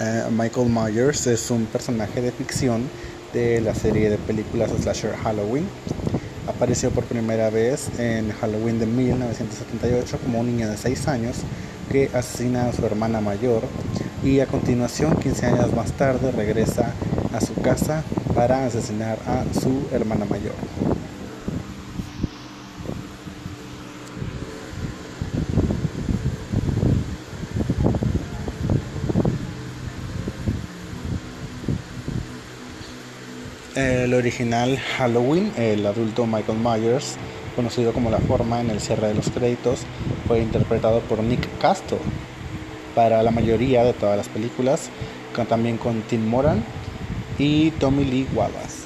Eh, Michael Myers es un personaje de ficción de la serie de películas slasher Halloween. Apareció por primera vez en Halloween de 1978 como un niño de 6 años que asesina a su hermana mayor y a continuación, 15 años más tarde, regresa a su casa para asesinar a su hermana mayor. El original Halloween, el adulto Michael Myers, conocido como La Forma en el cierre de los créditos, fue interpretado por Nick Castle para la mayoría de todas las películas, también con Tim Moran y Tommy Lee Wallace.